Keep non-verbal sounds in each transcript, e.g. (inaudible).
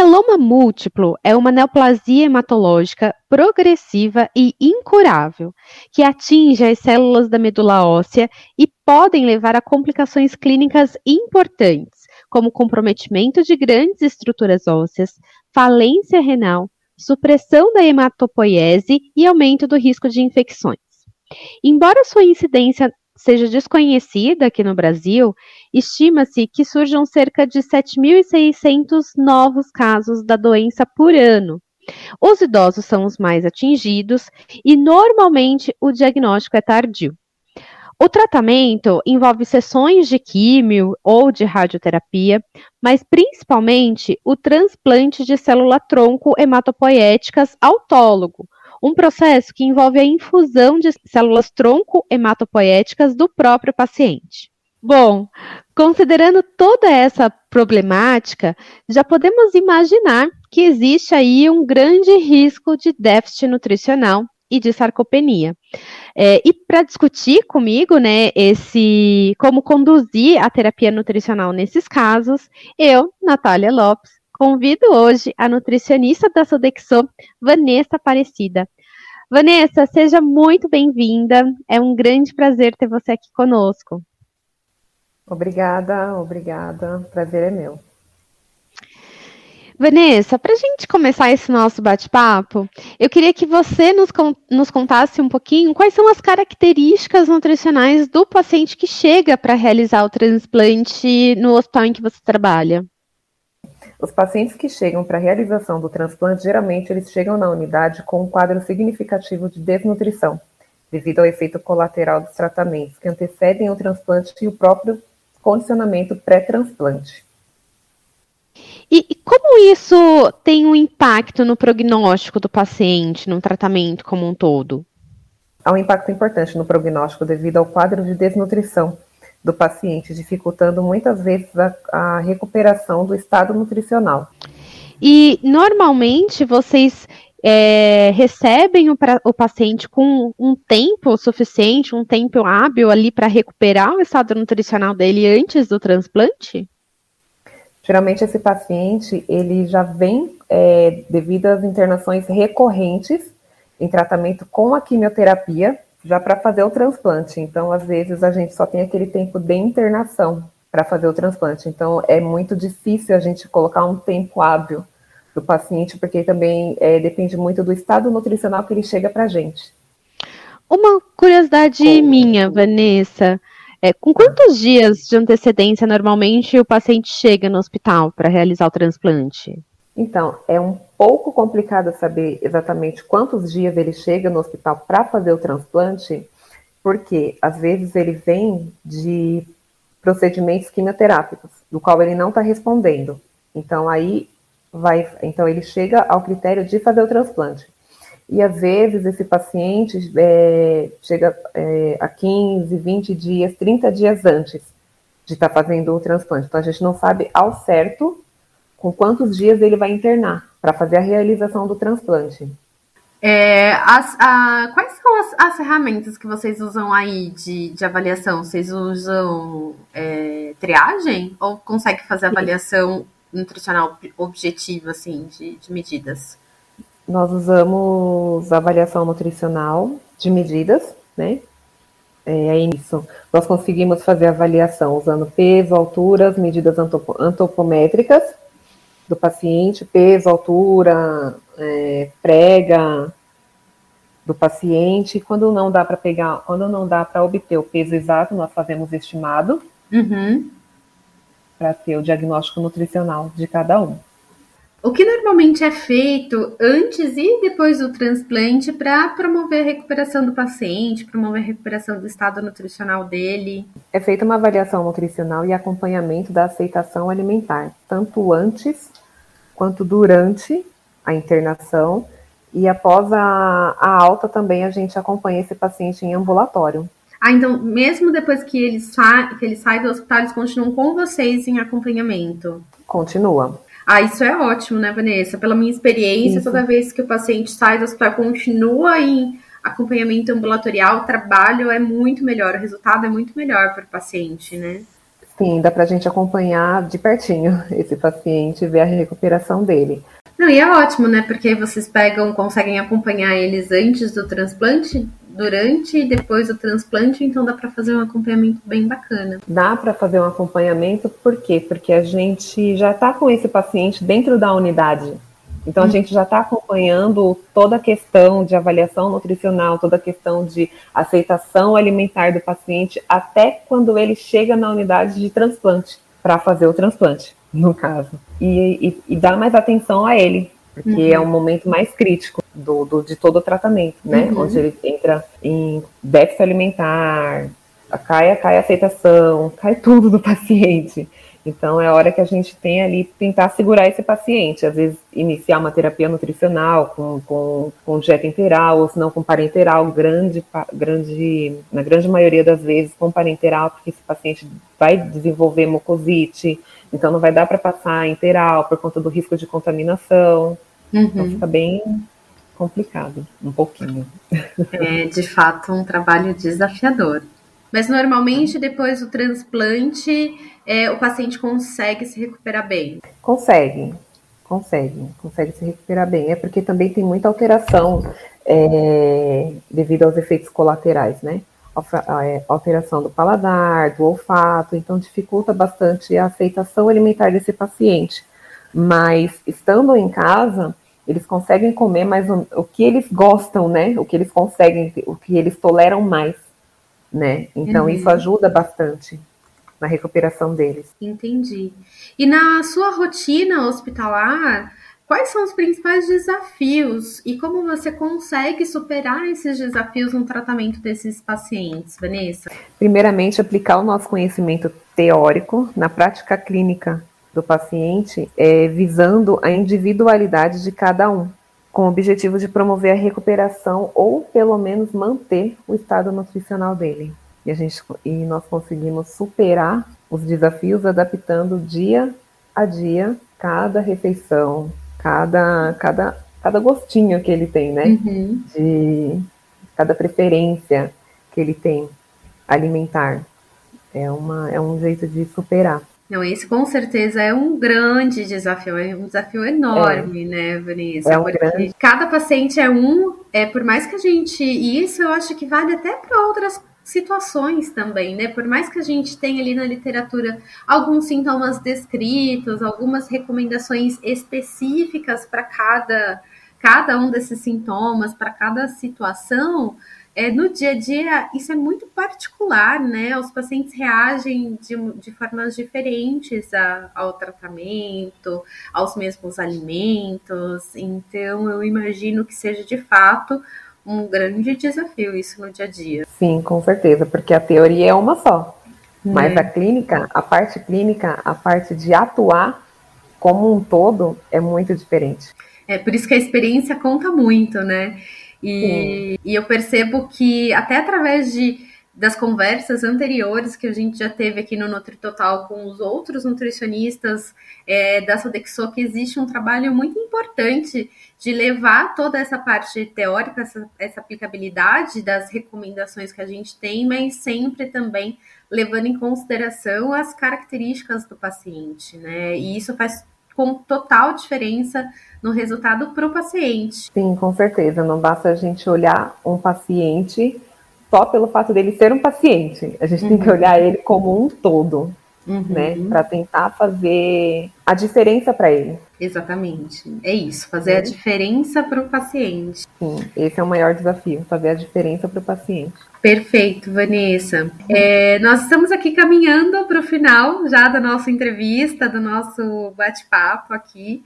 mieloma múltiplo é uma neoplasia hematológica progressiva e incurável, que atinge as células da medula óssea e podem levar a complicações clínicas importantes, como comprometimento de grandes estruturas ósseas, falência renal, supressão da hematopoiese e aumento do risco de infecções. Embora sua incidência seja desconhecida aqui no Brasil, estima-se que surjam cerca de 7.600 novos casos da doença por ano. Os idosos são os mais atingidos e normalmente o diagnóstico é tardio. O tratamento envolve sessões de químio ou de radioterapia, mas principalmente o transplante de célula-tronco hematopoéticas autólogo, um processo que envolve a infusão de células tronco hematopoéticas do próprio paciente. Bom, considerando toda essa problemática, já podemos imaginar que existe aí um grande risco de déficit nutricional e de sarcopenia. É, e para discutir comigo, né, esse como conduzir a terapia nutricional nesses casos, eu, Natália Lopes, Convido hoje a nutricionista da Sodexo, Vanessa Aparecida. Vanessa, seja muito bem-vinda. É um grande prazer ter você aqui conosco. Obrigada, obrigada. Prazer é meu. Vanessa, para a gente começar esse nosso bate-papo, eu queria que você nos, nos, contasse um pouquinho quais são as características nutricionais do paciente que chega para realizar o transplante no hospital em que você trabalha. Os pacientes que chegam para a realização do transplante, geralmente eles chegam na unidade com um quadro significativo de desnutrição, devido ao efeito colateral dos tratamentos que antecedem o transplante e o próprio condicionamento pré-transplante. E como isso tem um impacto no prognóstico do paciente, no tratamento como um todo? Há um impacto importante no prognóstico devido ao quadro de desnutrição, do paciente, dificultando muitas vezes a, a recuperação do estado nutricional. E normalmente vocês é, recebem o, o, paciente com um tempo suficiente, um tempo hábil ali para recuperar o estado nutricional dele antes do transplante? Geralmente esse paciente ele já vem é, devido às internações recorrentes em tratamento com a quimioterapia, já para fazer o transplante. Então, às vezes, a gente só tem aquele tempo de internação para fazer o transplante. Então, é muito difícil a gente colocar um tempo hábil do paciente, porque também é, depende muito do estado nutricional que ele chega para a gente. Uma curiosidade com... minha, Vanessa. É, com quantos dias de antecedência normalmente o paciente chega no hospital para realizar o transplante? Então, é um pouco complicado saber exatamente quantos dias ele chega no hospital para fazer o transplante, porque às vezes ele vem de procedimentos quimioterápicos, do qual ele não está respondendo. Então aí vai, então ele chega ao critério de fazer o transplante. E às vezes esse paciente é, chega é, a 15, 20 dias, 30 dias antes de estar tá fazendo o transplante. Então a gente não sabe ao certo com quantos dias ele vai internar para fazer a realização do transplante. É, as, a, quais são as, as, ferramentas que vocês usam aí de, de avaliação? Vocês usam é, triagem ou consegue fazer avaliação nutricional objetiva, assim, de, de medidas? Nós usamos avaliação nutricional de medidas, né? É, é isso. Nós conseguimos fazer avaliação usando peso, alturas, medidas antropométricas do paciente, peso, altura, é, prega do paciente. Quando não dá para pegar, quando não dá para obter o peso exato, nós fazemos estimado uhum. para ter o diagnóstico nutricional de cada um. O que normalmente é feito antes e depois do transplante para promover a recuperação do paciente, promover a recuperação do estado nutricional dele? É feita uma avaliação nutricional e acompanhamento da aceitação alimentar, tanto antes quanto durante a internação e após a, a alta também a gente acompanha esse paciente em ambulatório. Ah, então mesmo depois que ele, sai, que ele sai do hospital, eles continuam com vocês em acompanhamento? Continua. Ah, isso é ótimo, né, Vanessa? Pela minha experiência, isso. toda vez que o paciente sai do hospital, continua em acompanhamento ambulatorial, o trabalho é muito melhor, o resultado é muito melhor para o paciente, né? Sim, dá para a gente acompanhar de pertinho (laughs) esse paciente e ver a recuperação dele. Não, e é ótimo, né? Porque vocês pegam, conseguem acompanhar eles antes do transplante, durante e depois do transplante, então dá para fazer um acompanhamento bem bacana. Dá para fazer um acompanhamento, por quê? Porque a gente já está com esse paciente dentro da unidade. Então, a hum. gente já está acompanhando toda a questão de avaliação nutricional, toda a questão de aceitação alimentar do paciente, até quando ele chega na unidade de transplante, para fazer o transplante no caso. E, e, e dar mais atenção a ele, porque uhum. é um momento mais crítico do, do, de todo o tratamento, né? Uhum. Onde ele entra em déficit alimentar, cai, cai a aceitação, cai tudo do paciente. Então é a hora que a gente tem ali tentar segurar esse paciente, às vezes iniciar uma terapia nutricional com, com, com dieta interal, ou se não com parenteral, grande, grande, na grande maioria das vezes com parenteral, porque esse paciente vai desenvolver mucosite, então não vai dar para passar interal por conta do risco de contaminação. Então, uhum. Então fica bem complicado, um pouquinho. É de fato um trabalho desafiador. Mas normalmente depois do transplante é, o paciente consegue se recuperar bem? Consegue, consegue, consegue se recuperar bem. É porque também tem muita alteração é, devido aos efeitos colaterais, né? É, alteração do paladar, do olfato, então dificulta bastante a aceitação alimentar desse paciente. Mas estando em casa, eles conseguem comer mais o, o que eles gostam, né? O que eles conseguem, o que eles toleram mais, né? Então uhum. isso ajuda bastante na recuperação deles. Entendi. E na sua rotina hospitalar, quais são os principais desafios e como você consegue superar esses desafios no tratamento desses pacientes, Vanessa? Primeiramente, aplicar o nosso conhecimento teórico na prática clínica do paciente, é, visando a individualidade de cada um, com o objetivo de promover a recuperação ou pelo menos manter o estado nutricional dele e, a gente, e nós conseguimos superar os desafios adaptando dia a dia cada refeição, cada, cada, cada gostinho que ele tem, né? Uhum. De cada preferência que ele tem alimentar. É, uma, é um jeito de superar. Não, esse com certeza é um grande desafio, é um desafio enorme, é. né, Vanessa? É um grande... Cada paciente é um, é por mais que a gente. E isso eu acho que vale até para outras situações também, né? Por mais que a gente tenha ali na literatura alguns sintomas descritos, algumas recomendações específicas para cada, cada um desses sintomas, para cada situação, é, no dia a dia isso é muito particular, né? Os pacientes reagem de, de formas diferentes a, ao tratamento, aos mesmos alimentos, então eu imagino que seja de fato um grande desafio isso no dia a dia. Sim, com certeza, porque a teoria é uma só. Mas a clínica, a parte clínica, a parte de atuar como um todo é muito diferente. É por isso que a experiência conta muito, né? E, e eu percebo que até através de das conversas anteriores que a gente já teve aqui no NutriTotal com os outros nutricionistas é, da Sodexo, que existe um trabalho muito importante de levar toda essa parte teórica, essa, essa aplicabilidade das recomendações que a gente tem, mas sempre também levando em consideração as características do paciente, né? E isso faz com total diferença no resultado para o paciente. Sim, com certeza. Não basta a gente olhar um paciente só pelo fato dele ser um paciente. A gente uhum. tem que uhum. olhar ele como um todo, uhum. né? Para tentar fazer a diferença para ele. Exatamente. É isso, fazer a uhum. diferença para o paciente. Sim, esse é o maior desafio, fazer a diferença para o paciente. Perfeito, Vanessa. É, nós estamos aqui caminhando para o final já da nossa entrevista, do nosso bate-papo aqui.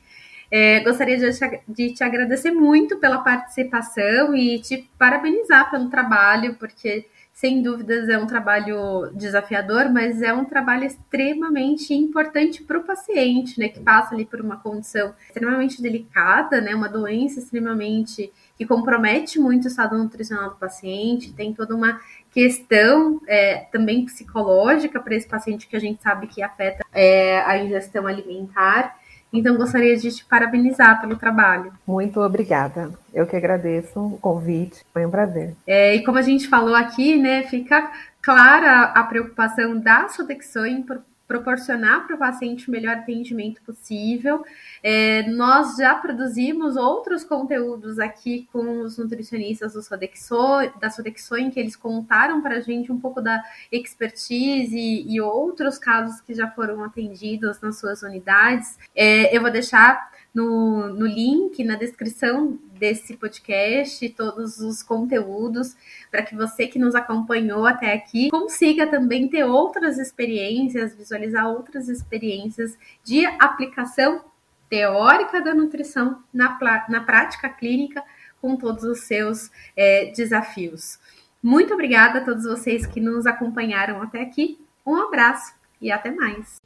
É, gostaria de de te agradecer muito pela participação e te parabenizar pelo trabalho, porque sem dúvidas é um trabalho desafiador, mas é um trabalho extremamente importante para o paciente, né, que passa ali por uma condição extremamente delicada, né, uma doença extremamente que compromete muito o estado nutricional do paciente, tem toda uma questão é, também psicológica para esse paciente que a gente sabe que afeta é, a ingestão alimentar. Então, gostaria de te parabenizar pelo trabalho. Muito obrigada. Eu que agradeço o convite. Foi um prazer. É, e como a gente falou aqui, né, fica clara a preocupação da Sodexo em proporcionar para o paciente o melhor atendimento possível. É, nós já produzimos outros conteúdos aqui com os nutricionistas do Sodexo, da Sodexo, em que eles contaram para a gente um pouco da expertise e, e, outros casos que já foram atendidos nas suas unidades. É, eu vou deixar no, no link, na descrição desse podcast, todos os conteúdos, para que você que nos acompanhou até aqui consiga também ter outras experiências, visualizar outras experiências de aplicação teórica da nutrição na, na prática clínica com todos os seus é, desafios. Muito obrigada a todos vocês que nos acompanharam até aqui. Um abraço e até mais.